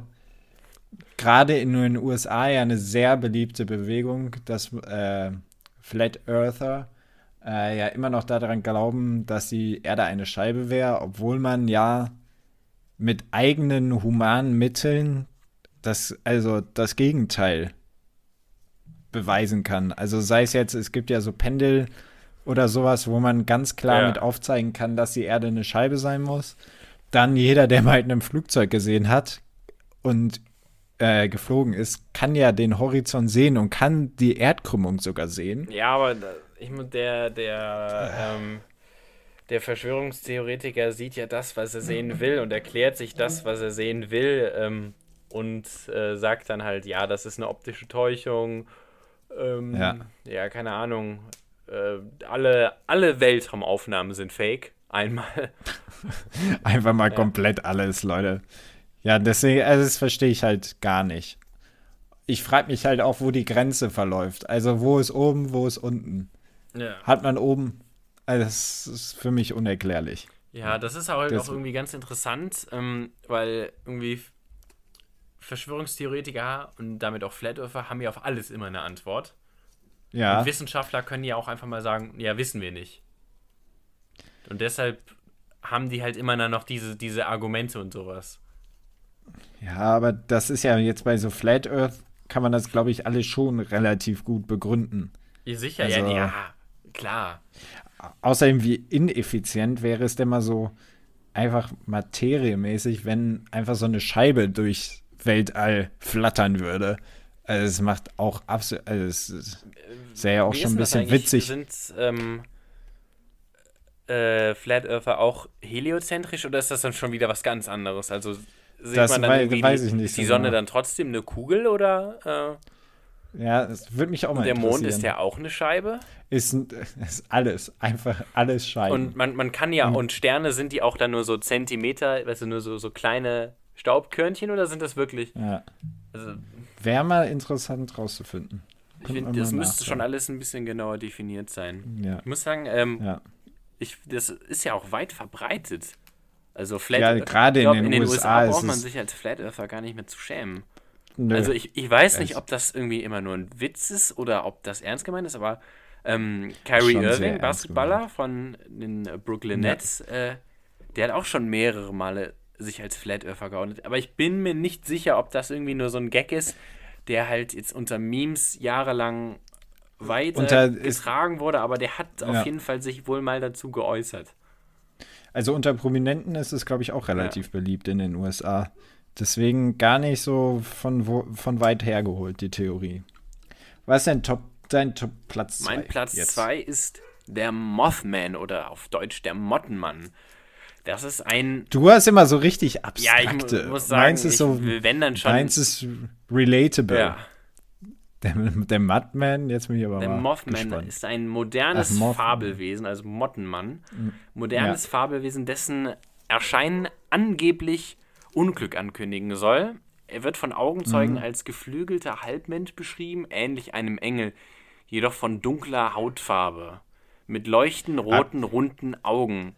gerade in den USA ja eine sehr beliebte Bewegung, dass äh, Flat Earther äh, ja immer noch daran glauben, dass die Erde eine Scheibe wäre, obwohl man ja mit eigenen humanen Mitteln das, also das Gegenteil beweisen kann. Also sei es jetzt, es gibt ja so Pendel oder sowas, wo man ganz klar ja. mit aufzeigen kann, dass die Erde eine Scheibe sein muss. Dann jeder, der mal in einem Flugzeug gesehen hat und äh, geflogen ist, kann ja den Horizont sehen und kann die Erdkrümmung sogar sehen. Ja, aber ich der, der, ähm, der Verschwörungstheoretiker sieht ja das, was er sehen will und erklärt sich das, was er sehen will ähm, und äh, sagt dann halt, ja, das ist eine optische Täuschung. Ähm, ja. ja, keine Ahnung. Äh, alle, alle Weltraumaufnahmen sind fake. Einmal. Einfach mal ja. komplett alles, Leute. Ja, deswegen, also das verstehe ich halt gar nicht. Ich frage mich halt auch, wo die Grenze verläuft. Also, wo ist oben, wo ist unten? Ja. Hat man oben also das ist für mich unerklärlich. Ja, das ist halt das auch irgendwie ganz interessant, ähm, weil irgendwie Verschwörungstheoretiker und damit auch Flat Earther haben ja auf alles immer eine Antwort. Ja. Und Wissenschaftler können ja auch einfach mal sagen, ja, wissen wir nicht. Und deshalb haben die halt immer noch diese, diese Argumente und sowas. Ja, aber das ist ja jetzt bei so Flat Earth, kann man das, glaube ich, alles schon relativ gut begründen. Ja, sicher, also, ja, ja, klar außerdem, wie ineffizient wäre es denn mal so einfach materiemäßig, wenn einfach so eine Scheibe durchs Weltall flattern würde. Also es macht auch absolut, also es sähe ja auch wie schon ein bisschen witzig. Sind ähm, äh, Flat Earther auch heliozentrisch oder ist das dann schon wieder was ganz anderes? Also sieht das man dann weiß, weiß ich nicht. Die so Sonne genau. dann trotzdem eine Kugel oder? Äh? Ja, es würde mich auch mal Der Mond ist ja auch eine Scheibe. Ist, ist alles, einfach alles Scheiben. Und man, man kann ja, und, und Sterne sind die auch dann nur so Zentimeter, du, nur so, so kleine Staubkörnchen oder sind das wirklich? Ja. Also, Wäre mal interessant rauszufinden. Ich finde, das müsste schon alles ein bisschen genauer definiert sein. Ja. Ich muss sagen, ähm, ja. ich, das ist ja auch weit verbreitet. Also Flat Ja, gerade in, in, den USA, USA braucht man sich als Flat Earther gar nicht mehr zu schämen. Nö. Also ich, ich weiß nicht, ob das irgendwie immer nur ein Witz ist oder ob das ernst gemeint ist, aber ähm, Kyrie schon Irving, Basketballer von den Brooklyn Nets, ja. äh, der hat auch schon mehrere Male sich als Flat Earther geoutet. Aber ich bin mir nicht sicher, ob das irgendwie nur so ein Gag ist, der halt jetzt unter Memes jahrelang weiter getragen wurde, aber der hat ja. auf jeden Fall sich wohl mal dazu geäußert. Also unter Prominenten ist es, glaube ich, auch relativ ja. beliebt in den USA Deswegen gar nicht so von, wo, von weit hergeholt, die Theorie. Was ist denn Top, dein Top Platz 2? Mein Platz 2 ist der Mothman oder auf Deutsch der Mottenmann. Das ist ein. Du hast immer so richtig abstrakte. Ja, ich muss sagen, meins ist so, wenn dann schon. Meins ist relatable. Ja. Der, der Mudman, jetzt bin ich aber Der mal Mothman gespannt. ist ein modernes Ach, Fabelwesen, also Mottenmann. Modernes ja. Fabelwesen, dessen Erscheinen angeblich Unglück ankündigen soll. Er wird von Augenzeugen mhm. als geflügelter Halbmensch beschrieben, ähnlich einem Engel, jedoch von dunkler Hautfarbe, mit leuchtend roten, ah. runden Augen.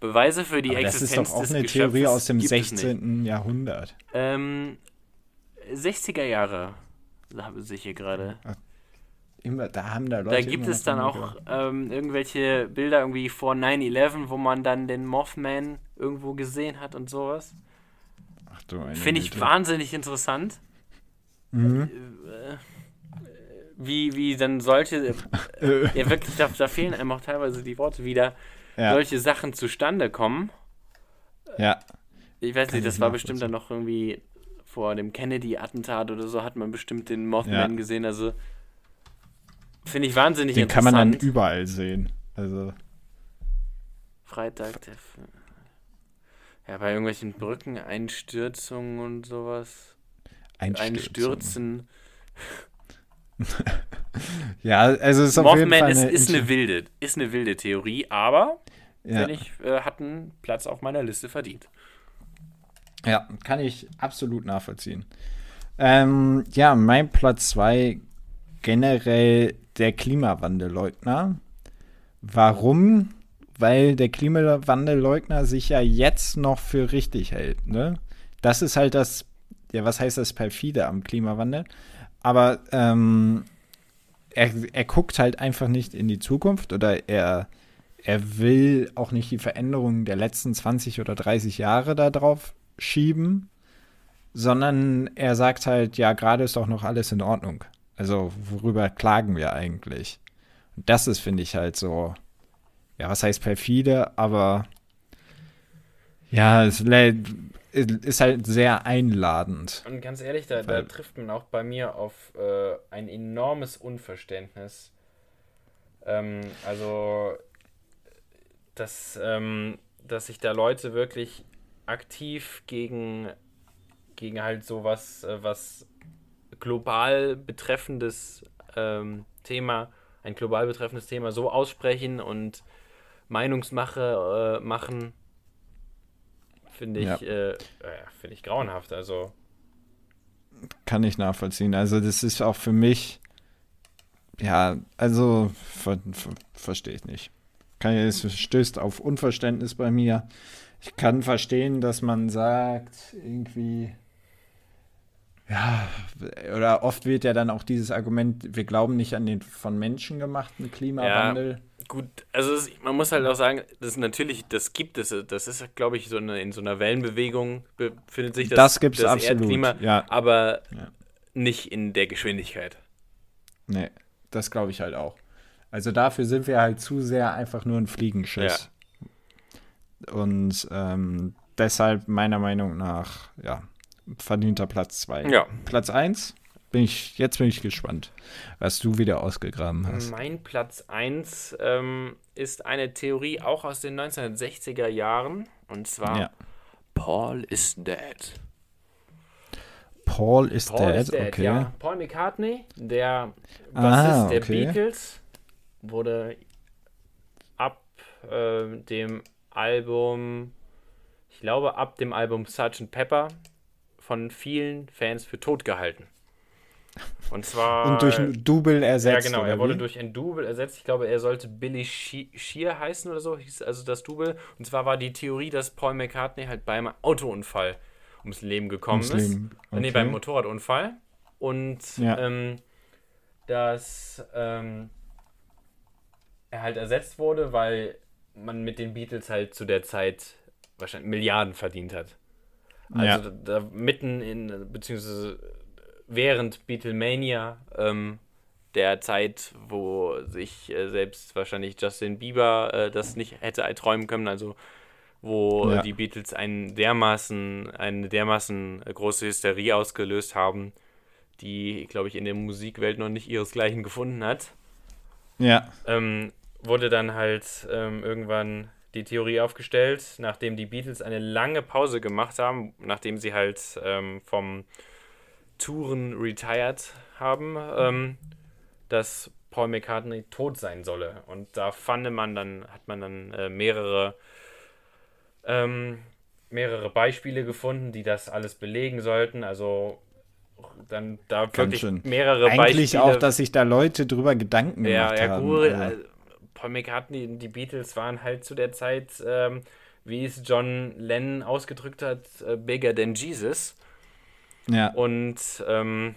Beweise für die Aber Existenz des Das ist doch auch eine Theorie aus dem 16. Jahrhundert. Ähm, 60er Jahre, habe ich hier gerade. Immer, da haben da Leute. Da gibt es dann auch ähm, irgendwelche Bilder irgendwie vor 9-11, wo man dann den Mothman irgendwo gesehen hat und sowas. Ach du Finde ich wahnsinnig interessant. Mhm. Äh, wie, wie dann solche. Äh, ja, wirklich, da, da fehlen einem auch teilweise die Worte wieder ja. solche Sachen zustande kommen. Ja. Ich weiß nicht, das war bestimmt dann noch irgendwie vor dem Kennedy-Attentat oder so, hat man bestimmt den Mothman ja. gesehen. Also finde ich wahnsinnig den interessant. Den kann man dann überall sehen. Also. Freitag, der. Ja, bei irgendwelchen Brückeneinstürzungen und sowas. Einstürzen. ja, also es ist Mothman auf jeden Fall ist, eine ist eine wilde, ist eine wilde Theorie, aber ja. finde ich, äh, hat einen Platz auf meiner Liste verdient. Ja, kann ich absolut nachvollziehen. Ähm, ja, mein Platz 2 generell der Klimawandelleugner. Warum? Weil der Klimawandelleugner sich ja jetzt noch für richtig hält. Ne? Das ist halt das, ja, was heißt das perfide am Klimawandel? aber ähm, er, er guckt halt einfach nicht in die Zukunft oder er, er will auch nicht die Veränderungen der letzten 20 oder 30 Jahre da drauf schieben, sondern er sagt halt, ja, gerade ist doch noch alles in Ordnung. Also, worüber klagen wir eigentlich? Und das ist, finde ich, halt so, ja, was heißt perfide, aber ja, es ist halt sehr einladend. Und ganz ehrlich, da, da trifft man auch bei mir auf äh, ein enormes Unverständnis. Ähm, also, dass, ähm, dass sich da Leute wirklich aktiv gegen, gegen halt sowas, äh, was global betreffendes ähm, Thema, ein global betreffendes Thema so aussprechen und Meinungsmache äh, machen, Finde ich, ja. äh, äh find ich grauenhaft. Also. Kann ich nachvollziehen. Also, das ist auch für mich. Ja, also ver ver verstehe ich nicht. Kann, es stößt auf Unverständnis bei mir. Ich kann verstehen, dass man sagt, irgendwie, ja, oder oft wird ja dann auch dieses Argument, wir glauben nicht an den von Menschen gemachten Klimawandel. Ja gut, also es, man muss halt auch sagen, das ist natürlich, das gibt es, das ist, glaube ich, so eine, in so einer Wellenbewegung befindet sich das, das, gibt's das absolut, Erdklima, ja. aber ja. nicht in der Geschwindigkeit. Nee, das glaube ich halt auch. Also dafür sind wir halt zu sehr einfach nur ein Fliegenschiss. Ja. Und ähm, deshalb meiner Meinung nach, ja, verdienter Platz 2. Ja. Platz 1 bin ich, jetzt bin ich gespannt, was du wieder ausgegraben hast. Mein Platz 1 ähm, ist eine Theorie auch aus den 1960er Jahren. Und zwar ja. Paul is dead. Paul is Paul dead, is dead okay. Ja. Paul McCartney, der Bassist ah, okay. der Beatles, wurde ab äh, dem Album, ich glaube ab dem Album Sgt. Pepper von vielen Fans für tot gehalten. Und zwar. Und durch ein Double ersetzt. Ja, genau. Er wurde wie? durch ein Double ersetzt. Ich glaube, er sollte Billy Shear heißen oder so, hieß also das Double. Und zwar war die Theorie, dass Paul McCartney halt beim Autounfall ums Leben gekommen ums ist. Leben. Okay. Nee, beim Motorradunfall. Und ja. ähm, dass ähm, er halt ersetzt wurde, weil man mit den Beatles halt zu der Zeit wahrscheinlich Milliarden verdient hat. Also ja. da, da mitten in, beziehungsweise während Beatlemania, ähm, der Zeit, wo sich äh, selbst wahrscheinlich Justin Bieber äh, das nicht hätte träumen können, also wo ja. die Beatles einen dermaßen, eine dermaßen große Hysterie ausgelöst haben, die, glaube ich, in der Musikwelt noch nicht ihresgleichen gefunden hat. Ja. Ähm, wurde dann halt ähm, irgendwann die Theorie aufgestellt, nachdem die Beatles eine lange Pause gemacht haben, nachdem sie halt ähm, vom Touren retired haben, ähm, dass Paul McCartney tot sein solle. Und da fand man dann, hat man dann äh, mehrere, ähm, mehrere Beispiele gefunden, die das alles belegen sollten. Also dann da Ganz wirklich schön. mehrere Eigentlich Beispiele. Eigentlich auch, dass sich da Leute drüber Gedanken ja, gemacht ja, haben. Ja, Paul McCartney und die Beatles waren halt zu der Zeit, ähm, wie es John Lennon ausgedrückt hat, äh, bigger than Jesus. Ja. Und ähm,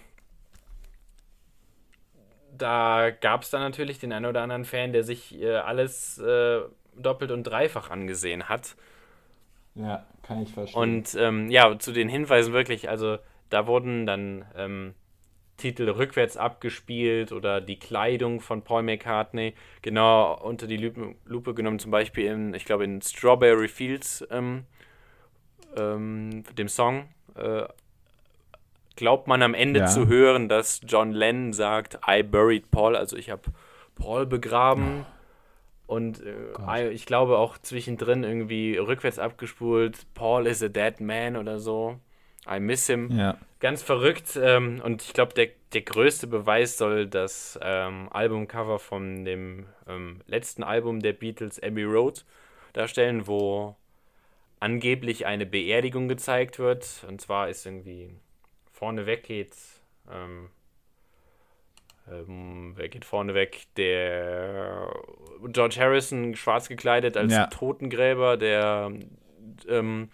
da gab es dann natürlich den einen oder anderen Fan, der sich äh, alles äh, doppelt und dreifach angesehen hat. Ja, kann ich verstehen. Und ähm, ja, zu den Hinweisen wirklich, also da wurden dann ähm, Titel rückwärts abgespielt oder die Kleidung von Paul McCartney genau unter die Lupe, genommen, zum Beispiel in, ich glaube, in Strawberry Fields, ähm, ähm, dem Song, äh, glaubt man am Ende ja. zu hören, dass John Lennon sagt, I buried Paul, also ich habe Paul begraben. Oh. Und äh, ich glaube auch zwischendrin irgendwie rückwärts abgespult, Paul is a dead man oder so. I miss him. Ja. Ganz verrückt. Ähm, und ich glaube, der, der größte Beweis soll das ähm, Albumcover von dem ähm, letzten Album der Beatles, Abbey Road, darstellen, wo angeblich eine Beerdigung gezeigt wird. Und zwar ist irgendwie vorne weg geht. Ähm, ähm, wer geht vorne weg? Der George Harrison schwarz gekleidet als ja. Totengräber, der ähm,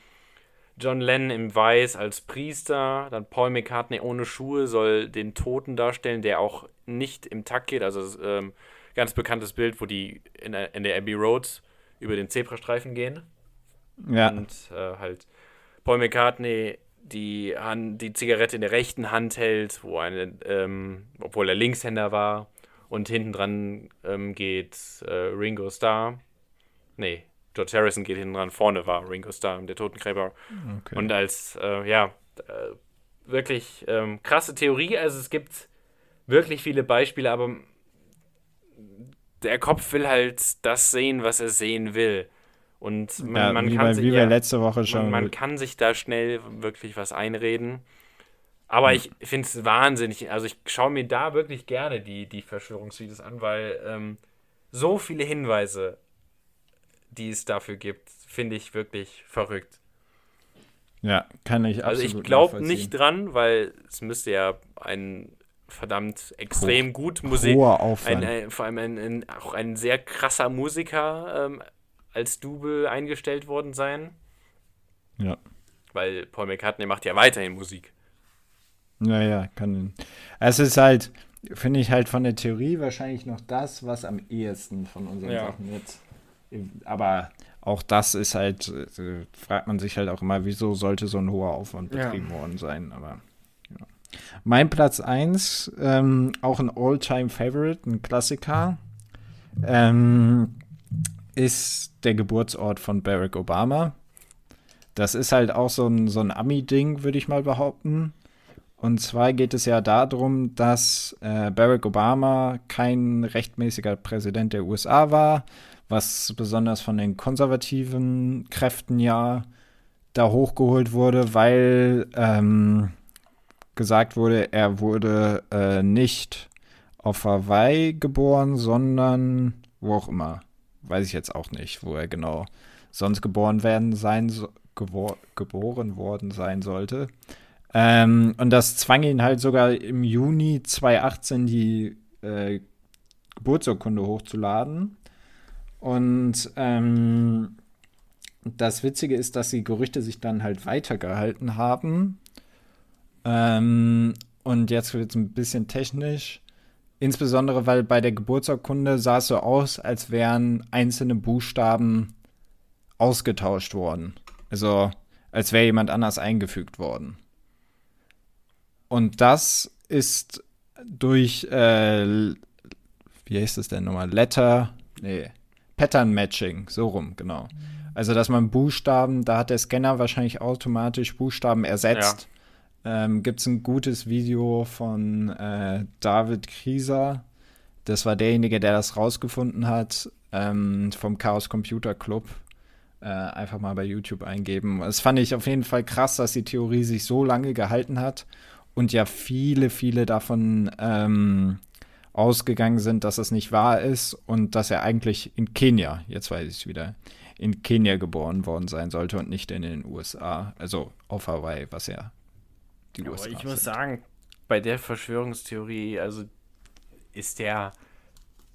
John Lennon im Weiß als Priester, dann Paul McCartney ohne Schuhe soll den Toten darstellen, der auch nicht im Takt geht. Also ähm, ganz bekanntes Bild, wo die in der, in der Abbey Road über den Zebrastreifen gehen. Ja. Und äh, halt Paul McCartney die, Hand, die Zigarette in der rechten Hand hält, wo eine, ähm, obwohl er Linkshänder war. Und hinten dran ähm, geht äh, Ringo Starr. Nee, George Harrison geht hinten dran, vorne war Ringo Starr, der Totengräber. Okay. Und als, äh, ja, äh, wirklich ähm, krasse Theorie. Also es gibt wirklich viele Beispiele, aber der Kopf will halt das sehen, was er sehen will. Und man, ja, man kann bei, sich, wie ja, letzte Woche schon. Man, man, kann sich da schnell wirklich was einreden. Aber hm. ich finde es wahnsinnig. Also ich schaue mir da wirklich gerne die, die Verschwörungsvideos an, weil ähm, so viele Hinweise die es dafür gibt, finde ich wirklich verrückt. Ja, kann ich absolut Also ich glaube nicht dran, weil es müsste ja ein verdammt extrem Hoch, gut Musik, ein, ein, vor allem ein, ein, auch ein sehr krasser Musiker ähm, als Double eingestellt worden sein. Ja. Weil Paul McCartney macht ja weiterhin Musik. Naja, kann. Es ist halt, finde ich halt von der Theorie wahrscheinlich noch das, was am ehesten von unseren ja. Sachen jetzt aber auch das ist halt, äh, fragt man sich halt auch immer, wieso sollte so ein hoher Aufwand betrieben ja. worden sein. Aber ja. Mein Platz 1, ähm, auch ein All-Time-Favorite, ein Klassiker, ähm, ist der Geburtsort von Barack Obama. Das ist halt auch so ein, so ein Ami-Ding, würde ich mal behaupten. Und zwar geht es ja darum, dass äh, Barack Obama kein rechtmäßiger Präsident der USA war, was besonders von den konservativen Kräften ja da hochgeholt wurde, weil ähm, gesagt wurde, er wurde äh, nicht auf Hawaii geboren, sondern wo auch immer. Weiß ich jetzt auch nicht, wo er genau sonst geboren werden sein so, gebor geboren worden sein sollte. Ähm, und das zwang ihn halt sogar im Juni 2018 die äh, Geburtsurkunde hochzuladen. Und ähm, das Witzige ist, dass die Gerüchte sich dann halt weitergehalten haben. Ähm, und jetzt wird es ein bisschen technisch. Insbesondere, weil bei der Geburtsurkunde sah es so aus, als wären einzelne Buchstaben ausgetauscht worden. Also, als wäre jemand anders eingefügt worden. Und das ist durch, äh, wie heißt das denn nochmal? Letter, nee, Pattern Matching, so rum, genau. Also, dass man Buchstaben, da hat der Scanner wahrscheinlich automatisch Buchstaben ersetzt. Ja. Ähm, Gibt es ein gutes Video von äh, David Krieser. Das war derjenige, der das rausgefunden hat, ähm, vom Chaos Computer Club. Äh, einfach mal bei YouTube eingeben. Das fand ich auf jeden Fall krass, dass die Theorie sich so lange gehalten hat und ja viele, viele davon ähm, ausgegangen sind, dass es nicht wahr ist und dass er eigentlich in Kenia, jetzt weiß ich es wieder, in Kenia geboren worden sein sollte und nicht in den USA. Also auf Hawaii, was ja die ja, USA Aber ich sind. muss sagen, bei der Verschwörungstheorie, also ist der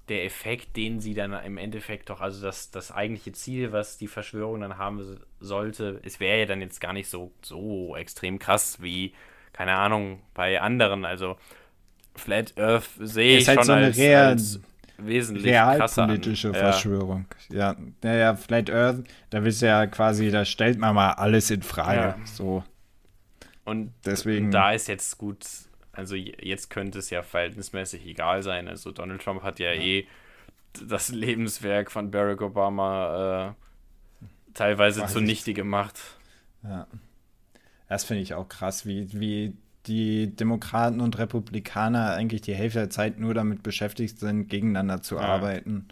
der Effekt, den sie dann im Endeffekt doch, also das, das eigentliche Ziel, was die Verschwörung dann haben sollte, es wäre ja dann jetzt gar nicht so, so extrem krass wie, keine Ahnung, bei anderen. Also Flat Earth sehe ich halt schon so als, real, als wesentlich realpolitische Verschwörung. Ja. ja, ja, Flat Earth, da willst du ja quasi, da stellt man mal alles in Frage. Ja. So. Und deswegen. Da ist jetzt gut, also jetzt könnte es ja verhältnismäßig egal sein. Also Donald Trump hat ja, ja. eh das Lebenswerk von Barack Obama äh, teilweise zunichte ich. gemacht. Ja. Das finde ich auch krass, wie, wie die Demokraten und Republikaner eigentlich die Hälfte der Zeit nur damit beschäftigt sind, gegeneinander zu ja. arbeiten.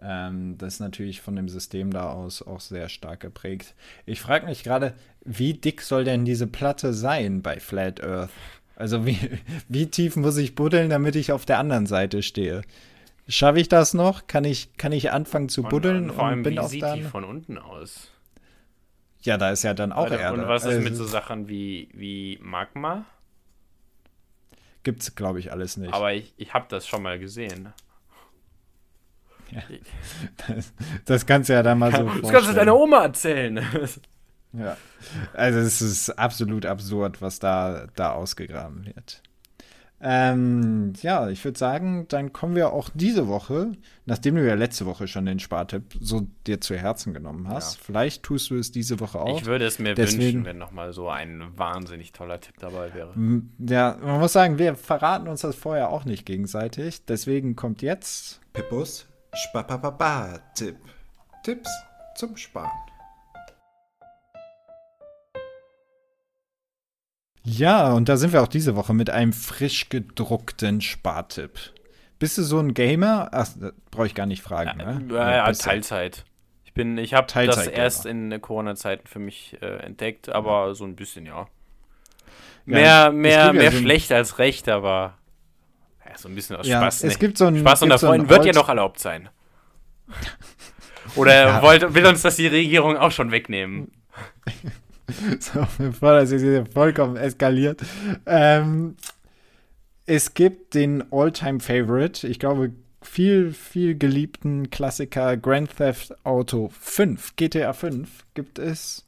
Ähm, das ist natürlich von dem System da aus auch sehr stark geprägt. Ich frage mich gerade, wie dick soll denn diese Platte sein bei Flat Earth? Also wie, wie tief muss ich buddeln, damit ich auf der anderen Seite stehe? Schaffe ich das noch? Kann ich, kann ich anfangen zu buddeln und, vor allem, und bin wie auch sieht dann? die von unten aus? Ja, da ist ja dann auch Erde. Und was ist also, mit so Sachen wie, wie Magma? Gibt's, glaube ich, alles nicht. Aber ich, ich habe das schon mal gesehen. Ja. Das, das, kannst du ja dann mal so Das kannst du deiner Oma erzählen. Ja. Also es ist absolut absurd, was da, da ausgegraben wird. Ähm, ja, ich würde sagen, dann kommen wir auch diese Woche, nachdem du ja letzte Woche schon den Spartipp so dir zu Herzen genommen hast. Ja. Vielleicht tust du es diese Woche auch. Ich würde es mir Deswegen, wünschen, wenn nochmal so ein wahnsinnig toller Tipp dabei wäre. Ja, man muss sagen, wir verraten uns das vorher auch nicht gegenseitig. Deswegen kommt jetzt Pippus Spapapapa-Tipp. Tipps zum Sparen. Ja, und da sind wir auch diese Woche mit einem frisch gedruckten Spartipp. Bist du so ein Gamer? Ach, brauche ich gar nicht fragen. Ja, ne? ja, ja Teilzeit. Ich bin, ich habe das erst in Corona-Zeiten für mich äh, entdeckt, aber ja. so ein bisschen, ja. Mehr, mehr, mehr so schlecht als recht, aber so ein bisschen aus Spaß. Es ne? gibt so ein, Spaß unter so Freunden wird ja doch erlaubt sein. Oder wollt, will uns das die Regierung auch schon wegnehmen? so, bevor das jetzt vollkommen eskaliert. Ähm, es gibt den All-Time-Favorite, ich glaube, viel, viel geliebten Klassiker Grand Theft Auto 5, GTA 5, gibt es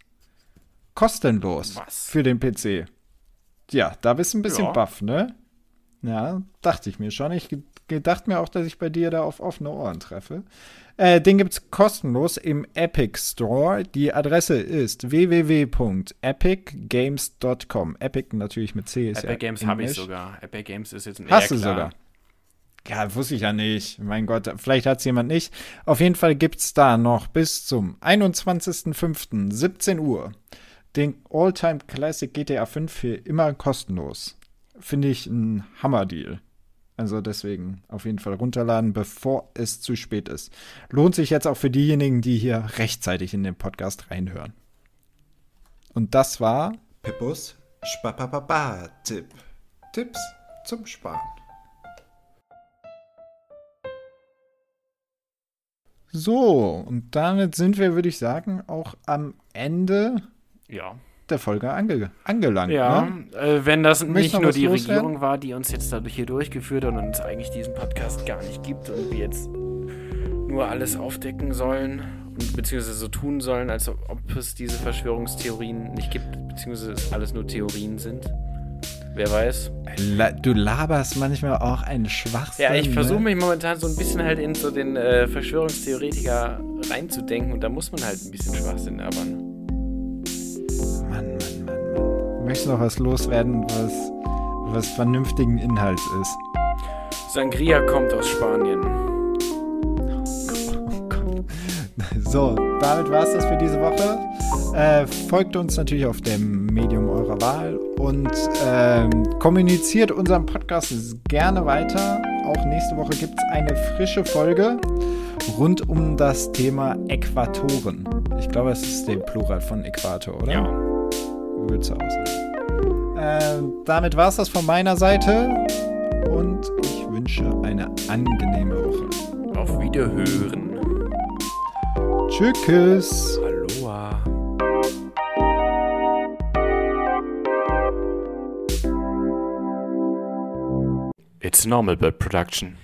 kostenlos Was? für den PC. Ja, da bist du ein bisschen ja. baff, ne? Ja, dachte ich mir schon. Ich gedacht mir auch, dass ich bei dir da auf offene Ohren treffe. Äh, den gibt es kostenlos im Epic Store. Die Adresse ist www.epicgames.com. Epic natürlich mit C ist Epic ja Games habe ich sogar. Epic Games ist jetzt ein Hast du sogar? Ja, wusste ich ja nicht. Mein Gott, vielleicht hat es jemand nicht. Auf jeden Fall gibt es da noch bis zum 21.05.17 Uhr den All-Time Classic GTA 5 für immer kostenlos. Finde ich ein Hammer-Deal. Also deswegen auf jeden Fall runterladen, bevor es zu spät ist. Lohnt sich jetzt auch für diejenigen, die hier rechtzeitig in den Podcast reinhören. Und das war Pippus Spapapapa-Tipp. Tipps zum Sparen. So, und damit sind wir, würde ich sagen, auch am Ende ja der Folge ange angelangt. Ja, ne? äh, wenn das Möchtest nicht nur die loswerden? Regierung war, die uns jetzt dadurch hier durchgeführt hat und uns eigentlich diesen Podcast gar nicht gibt und wir jetzt nur alles aufdecken sollen und beziehungsweise so tun sollen, als ob es diese Verschwörungstheorien nicht gibt, beziehungsweise es alles nur Theorien sind. Wer weiß. Du laberst manchmal auch einen Schwachsinn. Ja, ich versuche ne? mich momentan so ein bisschen halt in so den äh, Verschwörungstheoretiker reinzudenken und da muss man halt ein bisschen Schwachsinn labern. Möchtest noch was loswerden, was, was vernünftigen Inhalts ist? Sangria kommt aus Spanien. Oh Gott. So, damit war es das für diese Woche. Äh, folgt uns natürlich auf dem Medium eurer Wahl und äh, kommuniziert unseren Podcast gerne weiter. Auch nächste Woche gibt es eine frische Folge rund um das Thema Äquatoren. Ich glaube, es ist der Plural von Äquator, oder? Ja. Du aussagen. Äh, damit war es das von meiner Seite und ich wünsche eine angenehme Woche. Auf Wiederhören. Tschüss. Aloha. It's normal bird production.